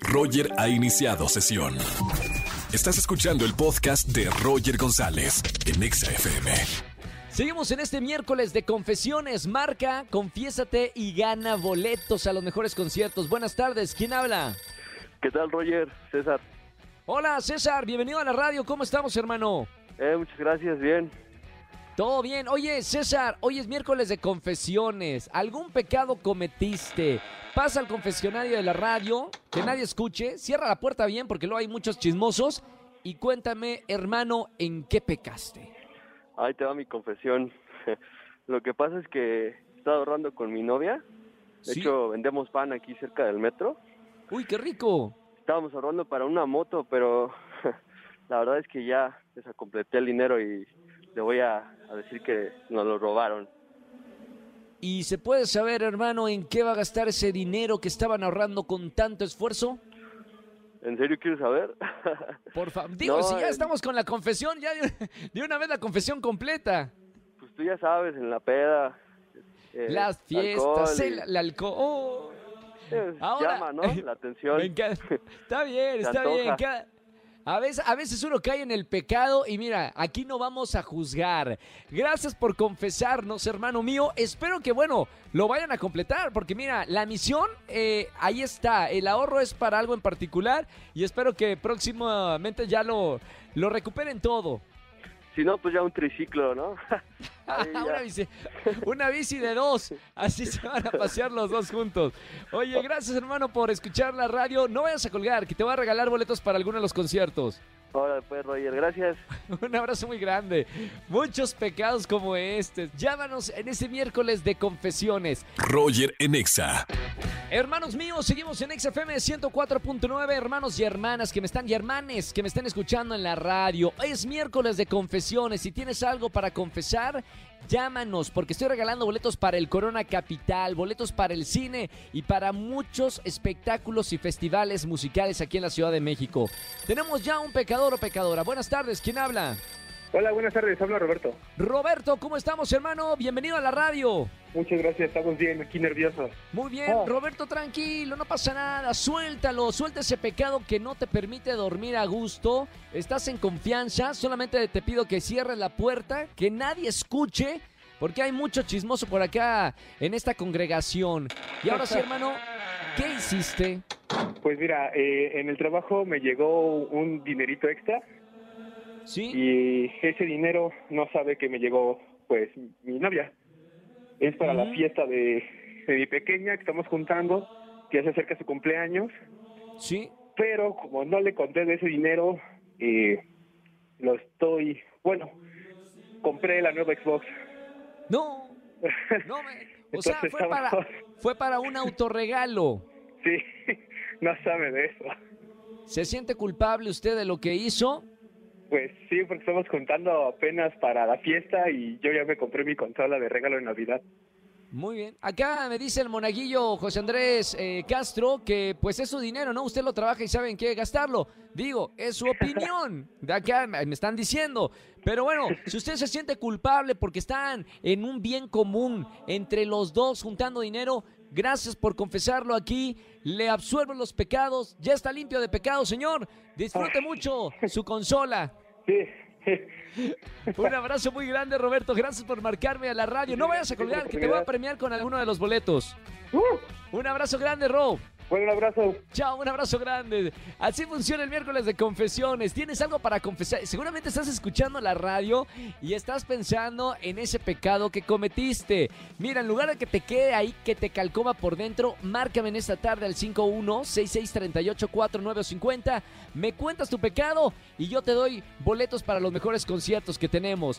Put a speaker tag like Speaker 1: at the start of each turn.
Speaker 1: Roger ha iniciado sesión. Estás escuchando el podcast de Roger González en Exa FM.
Speaker 2: Seguimos en este miércoles de confesiones. Marca, confiésate y gana boletos a los mejores conciertos. Buenas tardes, ¿quién habla?
Speaker 3: ¿Qué tal, Roger? César.
Speaker 2: Hola, César, bienvenido a la radio. ¿Cómo estamos, hermano?
Speaker 3: Eh, muchas gracias, bien.
Speaker 2: Todo bien. Oye, César, hoy es miércoles de confesiones. ¿Algún pecado cometiste? Pasa al confesionario de la radio, que nadie escuche, cierra la puerta bien porque luego hay muchos chismosos y cuéntame, hermano, ¿en qué pecaste?
Speaker 3: Ahí te va mi confesión. Lo que pasa es que estaba ahorrando con mi novia. De
Speaker 2: Sí.
Speaker 3: hecho, vendemos pan aquí cerca del metro.
Speaker 2: Uy, qué rico.
Speaker 3: Estábamos ahorrando para una moto, pero la verdad es que ya desacompleté el dinero y le voy a, a decir que nos lo robaron.
Speaker 2: ¿Y se puede saber, hermano, en qué va a gastar ese dinero que estaban ahorrando con tanto esfuerzo?
Speaker 3: ¿En serio quieres saber?
Speaker 2: Por favor, digo,
Speaker 3: No,
Speaker 2: si ya estamos con la confesión, ya de, una vez la confesión completa.
Speaker 3: pues tú ya sabes, en la peda. eh,
Speaker 2: Las fiestas,
Speaker 3: alcohol
Speaker 2: el, el alcohol. oh,
Speaker 3: eh,
Speaker 2: Ahora-
Speaker 3: llama, ¿no? La atención.
Speaker 2: Está bien, está bien. cada- A veces, a veces uno cae en el pecado y mira, aquí no vamos a juzgar. Gracias por confesarnos, hermano mío. Espero que, bueno, lo vayan a completar, porque mira, la misión eh, ahí está. El ahorro es para algo en particular y espero que próximamente ya lo, lo recuperen todo.
Speaker 3: Si no, pues ya un triciclo, ¿no? Ya.
Speaker 2: una, bici, una bici de dos. Así se van a pasear los dos juntos. Oye, gracias hermano por escuchar la radio. No vayas a colgar, que te voy a regalar boletos para alguno de los conciertos.
Speaker 3: Ahora pues, Roger, gracias.
Speaker 2: Un abrazo muy grande. Muchos pecados como este. Llámanos en ese miércoles de confesiones.
Speaker 1: Roger en Exa.
Speaker 2: Hermanos míos, seguimos en XFM 104.9. Hermanos y hermanas que me están, y hermanes que me estén escuchando en la radio. Es miércoles de confesiones. Si tienes algo para confesar, llámanos porque estoy regalando boletos para el Corona Capital, boletos para el cine y para muchos espectáculos y festivales musicales aquí en la Ciudad de México. Tenemos ya un pecador o pecadora. Buenas tardes, ¿quién habla?
Speaker 4: Hola, buenas tardes, habla Roberto.
Speaker 2: Roberto, ¿cómo estamos, hermano? Bienvenido a la radio.
Speaker 4: Muchas gracias, estamos bien, aquí nerviosos.
Speaker 2: Muy bien,
Speaker 4: Oh.
Speaker 2: Roberto, tranquilo, no pasa nada, suéltalo, suelta ese pecado que no te permite dormir a gusto, estás en confianza, solamente te pido que cierres la puerta, que nadie escuche, porque hay mucho chismoso por acá en esta congregación. Y ahora sí, hermano, ¿qué hiciste?
Speaker 4: Pues mira, eh, en el trabajo me llegó un dinerito extra
Speaker 2: ¿Sí?
Speaker 4: y ese dinero no sabe que me llegó, pues, mi novia. Es para la fiesta de, de mi pequeña que estamos juntando, que ya se acerca su cumpleaños,
Speaker 2: ¿Sí?
Speaker 4: pero como no le conté de ese dinero, eh, lo estoy, bueno, compré la nueva Xbox.
Speaker 2: No, no me... O sea, fue para, fue para un autorregalo.
Speaker 4: Sí, no sabe de eso.
Speaker 2: ¿Se siente culpable usted de lo que hizo?
Speaker 4: Pues sí, porque estamos juntando apenas para la fiesta y yo ya me compré mi consola de regalo de Navidad.
Speaker 2: Muy bien. Acá me dice el monaguillo José Andrés eh, Castro que pues es su dinero, ¿no? Usted lo trabaja y sabe en qué gastarlo. Digo, es su opinión. De acá me están diciendo. Pero bueno, si usted se siente culpable porque están en un bien común entre los dos juntando dinero, gracias por confesarlo aquí. Le absuelvo los pecados. Ya está limpio de pecados, señor. Disfrute mucho su consola.
Speaker 4: Sí,
Speaker 2: Un abrazo muy grande, Roberto. Gracias por marcarme a la radio. No vayas a colgar, que te voy a premiar con alguno de los boletos.
Speaker 4: Uh,
Speaker 2: Un abrazo grande, Ro.
Speaker 4: Bueno, un abrazo.
Speaker 2: Chao, un abrazo grande. Así funciona el miércoles de confesiones. ¿Tienes algo para confesar? Seguramente estás escuchando la radio y estás pensando en ese pecado que cometiste. Mira, en lugar de que te quede ahí, que te calcoma por dentro, márcame en esta tarde al 5166384950. Me cuentas tu pecado y yo te doy boletos para los mejores conciertos que tenemos.